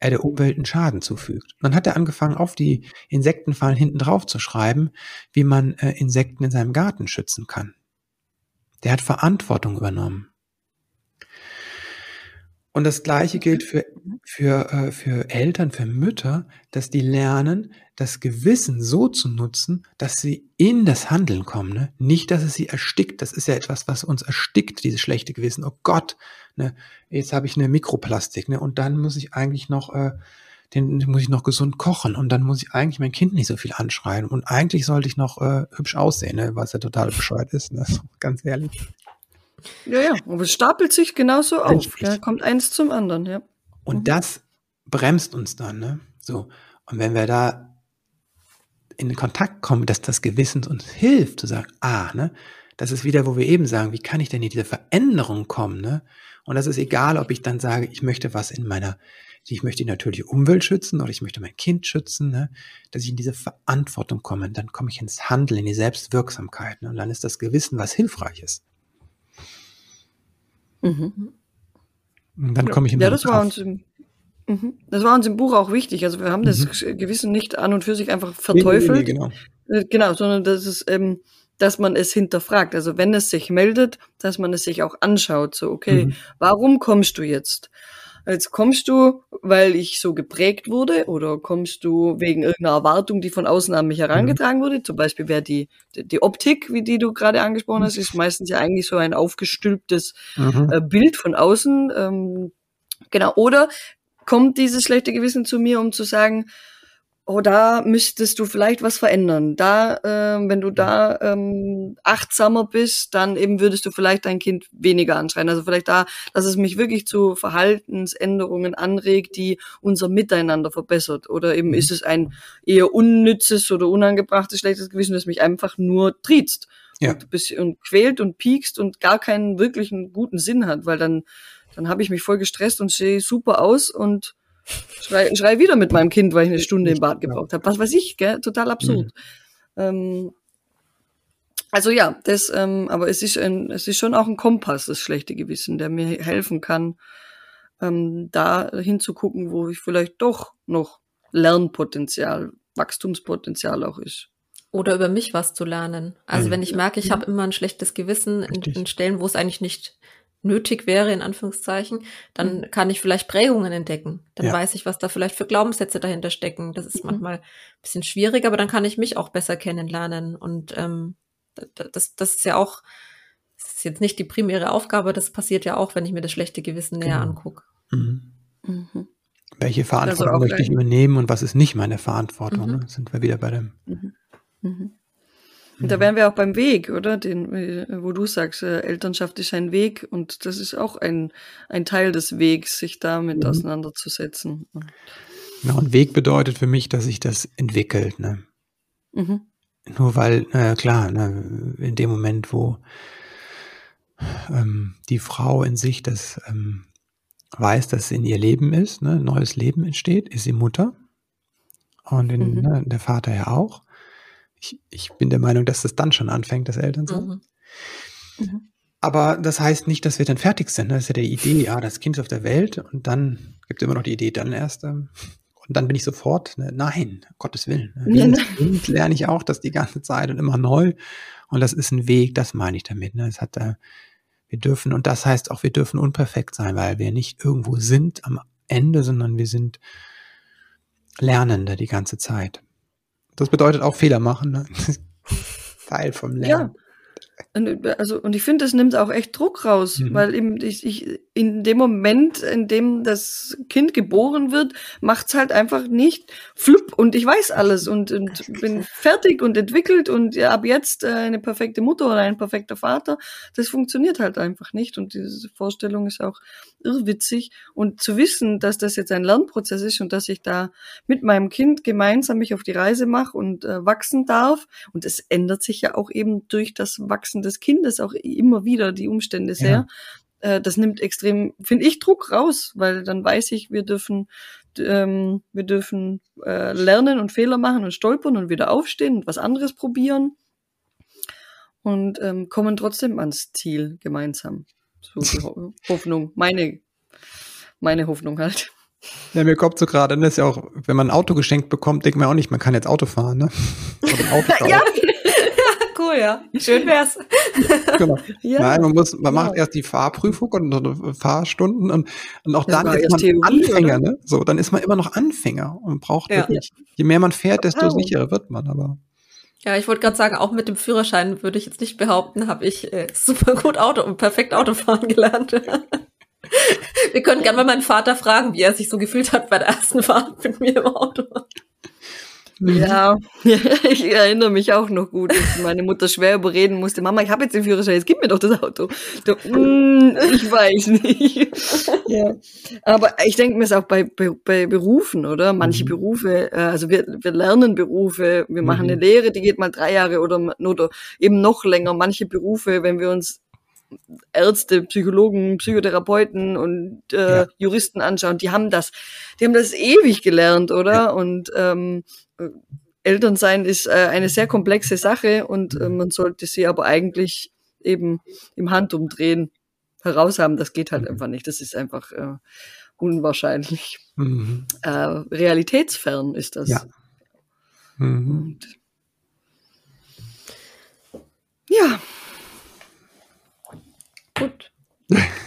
er der Umwelt einen Schaden zufügt. Und dann hat er angefangen, auf die Insektenfallen hinten drauf zu schreiben, wie man äh, Insekten in seinem Garten schützen kann. Der hat Verantwortung übernommen. Und das Gleiche gilt für, für, äh, für Eltern, für Mütter, dass die lernen, das Gewissen so zu nutzen, dass sie in das Handeln kommen. Ne? Nicht, dass es sie erstickt. Das ist ja etwas, was uns erstickt, dieses schlechte Gewissen. Oh Gott, ne? jetzt habe ich eine Mikroplastik ne? und dann muss ich eigentlich noch, äh, den muss ich noch gesund kochen und dann muss ich eigentlich mein Kind nicht so viel anschreien und eigentlich sollte ich noch äh, hübsch aussehen, ne? was ja total bescheuert ist. Ne? (laughs) Ganz ehrlich. Ja, ja, aber es stapelt sich genauso auf. Ja, kommt eins zum anderen, ja. Und mhm. das bremst uns dann, ne? So. Und wenn wir da in Kontakt kommen, dass das Gewissen uns hilft, zu sagen, ah, ne, das ist wieder, wo wir eben sagen, wie kann ich denn in diese Veränderung kommen, ne? Und das ist egal, ob ich dann sage, ich möchte was in meiner, ich möchte die natürliche Umwelt schützen oder ich möchte mein Kind schützen, ne? dass ich in diese Verantwortung komme, dann komme ich ins Handeln, in die Selbstwirksamkeit, ne? Und dann ist das Gewissen was Hilfreiches. Mhm. Und dann komme ich in Ja, das war uns im, mhm. das war uns im Buch auch wichtig. Also wir haben das mhm. Gewissen nicht an und für sich einfach verteufelt. Nee, nee, nee, genau. Äh, genau, sondern das ist ähm, dass man es hinterfragt. Also wenn es sich meldet, dass man es sich auch anschaut. So, okay, mhm. warum kommst du jetzt? Jetzt kommst du, weil ich so geprägt wurde, oder kommst du wegen irgendeiner Erwartung, die von außen an mich herangetragen mhm. wurde? Zum Beispiel wäre die, die Optik, wie die du gerade angesprochen hast, ist meistens ja eigentlich so ein aufgestülptes mhm. äh, Bild von außen. Ähm, genau. Oder kommt dieses schlechte Gewissen zu mir, um zu sagen, oh, da müsstest du vielleicht was verändern. Da, äh, wenn du da ähm, achtsamer bist, dann eben würdest du vielleicht dein Kind weniger anschreien. Also vielleicht da, dass es mich wirklich zu Verhaltensänderungen anregt, die unser Miteinander verbessert. Oder eben mhm. ist es ein eher unnützes oder unangebrachtes schlechtes Gewissen, das mich einfach nur triezt. Ja. Und, und quält und piekst und gar keinen wirklichen guten Sinn hat, weil dann, dann habe ich mich voll gestresst und sehe super aus und Schrei, schrei wieder mit meinem Kind, weil ich eine Stunde im Bad gebraucht habe. Was weiß ich, gell? Total absurd. Mhm. Ähm, also ja, das, ähm, aber es ist, ein, es ist schon auch ein Kompass, das schlechte Gewissen, der mir helfen kann, ähm, da hinzugucken, wo ich vielleicht doch noch Lernpotenzial, Wachstumspotenzial auch ist. Oder über mich was zu lernen. Also mhm. wenn ich merke, ich habe immer ein schlechtes Gewissen in, in, Stellen, wo es eigentlich nicht nötig wäre, in Anführungszeichen, dann mhm. kann ich vielleicht Prägungen entdecken. Dann ja. weiß ich, was da vielleicht für Glaubenssätze dahinter stecken. Das ist mhm. manchmal ein bisschen schwierig, aber dann kann ich mich auch besser kennenlernen. Und ähm, das, das ist ja auch, das ist jetzt nicht die primäre Aufgabe, das passiert ja auch, wenn ich mir das schlechte Gewissen näher genau. angucke. Mhm. Mhm. Welche Verantwortung also möchte ich übernehmen und was ist nicht meine Verantwortung? Mhm. Ne? Sind wir wieder bei dem. Da wären wir auch beim Weg, oder? Den, äh, wo du sagst, äh, Elternschaft ist ein Weg und das ist auch ein, ein Teil des Wegs, sich damit mhm. auseinanderzusetzen. Genau, und Weg bedeutet für mich, dass sich das entwickelt. Ne? Mhm. Nur weil, naja klar, ne, in dem Moment, wo ähm, die Frau in sich das ähm, weiß, dass in ihr Leben ist, ne, neues Leben entsteht, ist sie Mutter. Und in, mhm. ne, der Vater ja auch. Ich, ich bin der Meinung, dass es dann schon anfängt, das Elternsein. Mhm. Mhm. Aber das heißt nicht, dass wir dann fertig sind. Ne? Das ist ja die Idee, ja, das Kind ist auf der Welt und dann gibt es immer noch die Idee, dann erst. Ähm, und dann bin ich sofort, ne, nein, Gottes Willen. Ne? Kind lerne ich auch das die ganze Zeit und immer neu. Und das ist ein Weg, das meine ich damit. Ne? Es hat, äh, wir dürfen, und das heißt auch, wir dürfen unperfekt sein, weil wir nicht irgendwo sind am Ende, sondern wir sind Lernende die ganze Zeit. Das bedeutet auch Fehler machen. Ne? (laughs) Teil vom Lernen. Ja. Und, also, und ich finde, das nimmt auch echt Druck raus, mhm. weil eben ich, ich, in dem Moment, in dem das Kind geboren wird, macht's halt einfach nicht flupp und ich weiß alles und, und bin fertig und entwickelt und ja, ab jetzt äh, eine perfekte Mutter oder ein perfekter Vater. Das funktioniert halt einfach nicht und diese Vorstellung ist auch irrwitzig und zu wissen, dass das jetzt ein Lernprozess ist und dass ich da mit meinem Kind gemeinsam mich auf die Reise mache und äh, wachsen darf und es ändert sich ja auch eben durch das Wachsen des Kindes auch immer wieder die Umstände sehr. Ja äh, das nimmt extrem, finde ich, Druck raus, weil dann weiß ich, wir dürfen, ähm, wir dürfen äh, lernen und Fehler machen und stolpern und wieder aufstehen und was anderes probieren und ähm, kommen trotzdem ans Ziel gemeinsam. So die Ho (laughs) Hoffnung, meine, meine Hoffnung halt. Ja, mir kommt so gerade, das ist ja auch, wenn man ein Auto geschenkt bekommt, denkt man auch nicht, man kann jetzt Auto fahren, ne? (laughs) Oder Auto ja, ja. Schön wär's. genau. (laughs) Ja. Nein, man muss, man ja. macht erst die Fahrprüfung und Fahrstunden und, und auch das dann ist man Theorie, Anfänger, oder? ne? So, dann ist man immer noch Anfänger und braucht ja. wirklich, je mehr man fährt, desto oh. sicherer wird man, aber. Ja, ich wollte gerade sagen, auch mit dem Führerschein würde ich jetzt nicht behaupten, habe ich äh, (laughs) super gut Auto und perfekt Autofahren gelernt. (laughs) Wir können gerne mal meinen Vater fragen, wie er sich so gefühlt hat bei der ersten Fahrt mit mir im Auto. Ja, (laughs) ich erinnere mich auch noch gut, dass meine Mutter schwer überreden musste, Mama, ich habe jetzt den Führerschein, jetzt gib mir doch das Auto. So, mm, ich weiß nicht. (laughs) ja. Aber ich denke mir es auch bei, bei, bei Berufen, oder? Manche mhm. Berufe, äh, also wir, wir lernen Berufe, wir machen mhm. eine Lehre, die geht mal drei Jahre oder, oder eben noch länger. Manche Berufe, wenn wir uns Ärzte, Psychologen, Psychotherapeuten und äh, ja. Juristen anschauen, die haben das, die haben das ewig gelernt, oder? Ja. Und ähm, Elternsein ist äh, eine sehr komplexe Sache und äh, man sollte sie aber eigentlich eben im Handumdrehen heraushaben. Das geht halt mhm. einfach nicht. Das ist einfach äh, unwahrscheinlich. Mhm. Äh, realitätsfern ist das. Ja. Mhm. ja. Gut.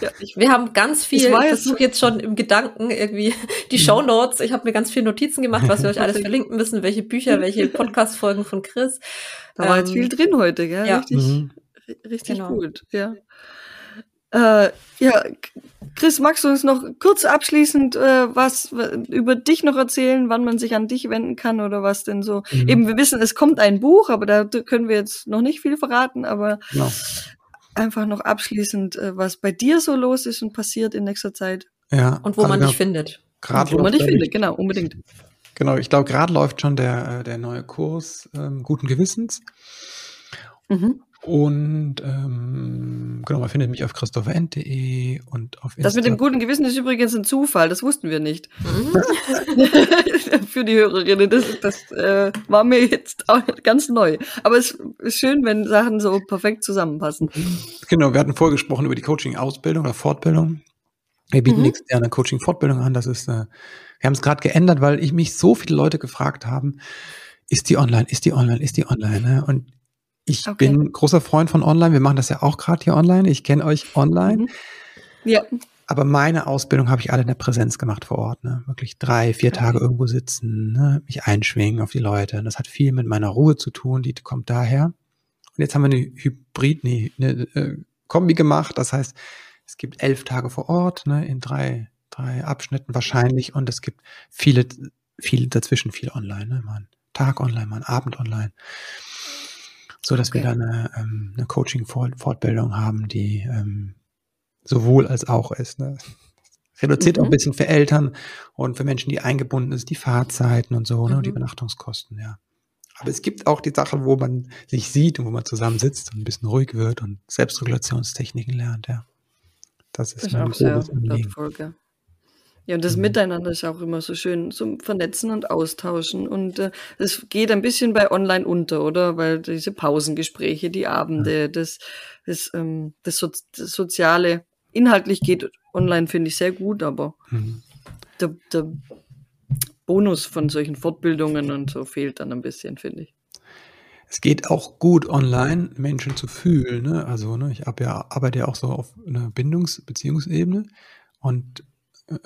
Ja, ich, wir haben ganz viel, ich, ich versuche jetzt schon im Gedanken irgendwie die Show Notes. Ich habe mir ganz viele Notizen gemacht, was wir euch alles (laughs) verlinken müssen, welche Bücher, welche (laughs) Podcast-Folgen von Chris. Da war ähm, jetzt viel drin heute, gell? Ja. Richtig, mhm. richtig genau. gut, ja. Äh, ja, Chris, magst du uns noch kurz abschließend äh, was über dich noch erzählen, wann man sich an dich wenden kann oder was denn so? Mhm. Eben, wir wissen, es kommt ein Buch, aber da können wir jetzt noch nicht viel verraten, aber genau einfach noch abschließend, äh, was bei dir so los ist und passiert in nächster Zeit. Ja. Und wo also man dich findet. Grad wo man dich findet, genau, unbedingt. Genau, ich glaube, gerade läuft schon der, äh, der neue Kurs ähm, Guten Gewissens. Mhm. Und ähm, genau, man findet mich auf christopherend.de und auf Instagram. Das mit dem guten Gewissen ist übrigens ein Zufall, das wussten wir nicht. Mhm. (laughs) Für die Hörerinnen, das, das äh, war mir jetzt auch ganz neu. Aber es ist schön, wenn Sachen so perfekt zusammenpassen. Genau, wir hatten vorgesprochen über die Coaching-Ausbildung oder Fortbildung. Wir bieten mhm. externe Coaching-Fortbildung an. Das ist, äh, wir haben es gerade geändert, weil ich mich so viele Leute gefragt haben, ist die online, ist die online, ist die online? Ne? Und ich okay. bin großer Freund von online. Wir machen das ja auch gerade hier online. Ich kenne euch online. Mhm. Ja. Aber meine Ausbildung habe ich alle in der Präsenz gemacht vor Ort. Ne? Wirklich drei, vier. Tage irgendwo sitzen, ne? mich einschwingen auf die Leute. Und das hat viel mit meiner Ruhe zu tun. Die kommt daher. Und jetzt haben wir eine Hybrid, nee, eine äh, Kombi gemacht. Das heißt, es gibt elf Tage vor Ort, ne, in drei, drei Abschnitten wahrscheinlich. Und es gibt viele, viele dazwischen, viel online. Ne? Man Tag online, mal einen Abend online. So dass okay. wir da eine, ähm, eine Coaching-Fortbildung haben, die ähm, sowohl als auch ist. Ne? (laughs) Reduziert mhm. auch ein bisschen für Eltern und für Menschen, die eingebunden sind, die Fahrzeiten und so, ne, und die mhm. Übernachtungskosten, ja. Aber es gibt auch die Sachen, wo man sich sieht und wo man zusammen sitzt und ein bisschen ruhig wird und Selbstregulationstechniken lernt, ja. Das ist, das ist mein auch sehr wertvoll, ja, und das mhm. Miteinander ist auch immer so schön zum Vernetzen und Austauschen. Und äh, es äh, geht ein bisschen bei Online unter, oder? Weil diese Pausengespräche, die Abende, ja. das, das, ähm, das, so das Soziale, inhaltlich geht online, finde ich sehr gut, aber mhm. der, der Bonus von solchen Fortbildungen und so fehlt dann ein bisschen, finde ich. Es geht auch gut online, Menschen zu fühlen. Ne? Also ne, ich ja, arbeite ja auch so auf einer Bindungs-, Beziehungsebene und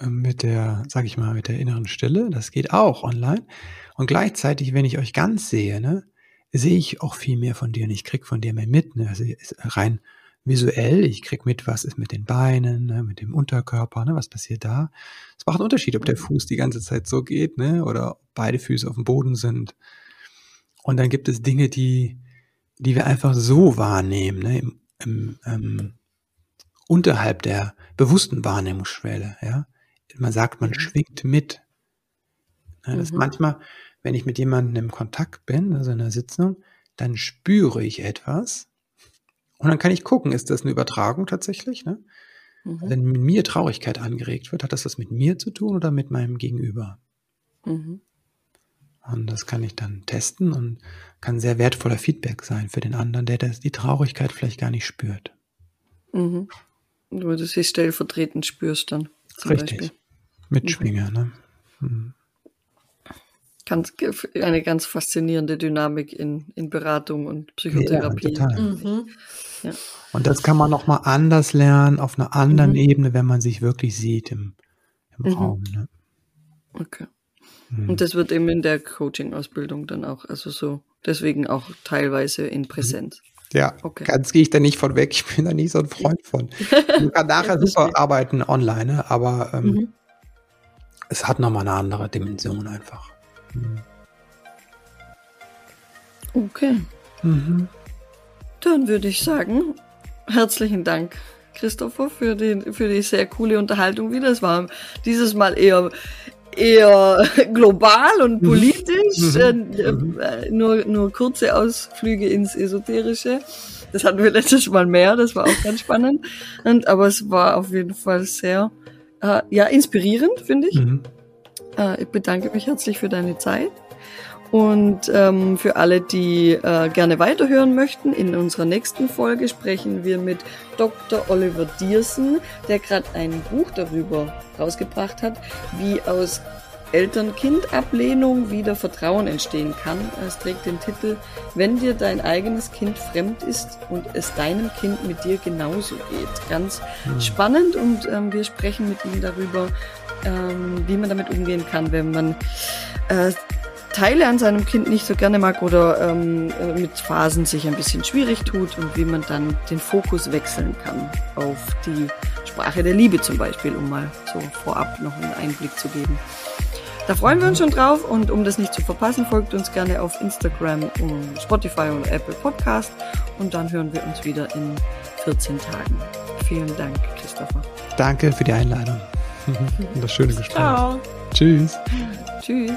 mit der, sag ich mal, mit der inneren Stille. Das geht auch online. Und gleichzeitig, wenn ich euch ganz sehe, ne, sehe ich auch viel mehr von dir und ich krieg von dir mehr mit. Ne? Also rein visuell, ich krieg mit, was ist mit den Beinen, ne, mit dem Unterkörper, ne, was passiert da. Es macht einen Unterschied, ob der mhm. Fuß die ganze Zeit so geht, ne, oder beide Füße auf dem Boden sind. Und dann gibt es Dinge, die, die wir einfach so wahrnehmen, ne, im, im, ähm, unterhalb der bewussten Wahrnehmungsschwelle, ja. Man sagt, man schwingt mit. Ja, das mhm. manchmal, wenn ich mit jemandem im Kontakt bin, also in einer Sitzung, dann spüre ich etwas und dann kann ich gucken, ist das eine Übertragung tatsächlich? Ne? Mhm. Wenn mit mir Traurigkeit angeregt wird, hat das das mit mir zu tun oder mit meinem Gegenüber? Mhm. Und das kann ich dann testen und kann sehr wertvoller Feedback sein für den anderen, der das, die Traurigkeit vielleicht gar nicht spürt. Mhm. Wo du sie stellvertretend spürst dann. Richtig. Beispiel. Mitschwinger, mhm. ne? Mhm. Ganz, eine ganz faszinierende Dynamik in, in Beratung und Psychotherapie. Ja, total. Mhm. Ja. Und das kann man nochmal anders lernen, auf einer anderen mhm. Ebene, wenn man sich wirklich sieht im, im mhm. Raum. Ne? Okay. Mhm. Und das wird eben in der Coaching-Ausbildung dann auch, also so, deswegen auch teilweise in mhm. Präsenz. Ja, okay. ganz gehe ich da nicht von weg. Ich bin da nicht so ein Freund von. (laughs) Man kann nachher super arbeiten online, ne? aber ähm, mhm. es hat nochmal eine andere Dimension einfach. Mhm. Okay. Mhm. Dann würde ich sagen, herzlichen Dank, Christopher, für die, für die sehr coole Unterhaltung wieder. Es war dieses Mal eher, eher (laughs) global und mhm. politisch, mhm. Äh, mhm. äh, nur, nur kurze Ausflüge ins Esoterische. Das hatten wir (laughs) letztes Mal mehr, das war auch ganz spannend. Und, aber es war auf jeden Fall sehr äh, ja, inspirierend, finde ich. Mhm. Äh, ich bedanke mich herzlich für deine Zeit. Und ähm, für alle, die äh, gerne weiterhören möchten, in unserer nächsten Folge sprechen wir mit Dr. Oliver Diersen, der gerade ein Buch darüber rausgebracht hat, wie aus Eltern-Kind-Ablehnung wieder Vertrauen entstehen kann. Es trägt den Titel Wenn dir dein eigenes Kind fremd ist und es deinem Kind mit dir genauso geht. Ganz mhm. spannend und ähm, wir sprechen mit ihm darüber, ähm, wie man damit umgehen kann, wenn man äh, Teile an seinem Kind nicht so gerne mag oder ähm, äh, mit Phasen sich ein bisschen schwierig tut und wie man dann den Fokus wechseln kann auf die Sprache der Liebe zum Beispiel, um mal so vorab noch einen Einblick zu geben. Da freuen wir uns schon drauf und um das nicht zu verpassen, folgt uns gerne auf Instagram, und Spotify und Apple Podcast und dann hören wir uns wieder in 14 Tagen. Vielen Dank, Christopher. Danke für die Einladung (laughs) und das schöne Gespräch. Ciao. Tschüss. Tschüss.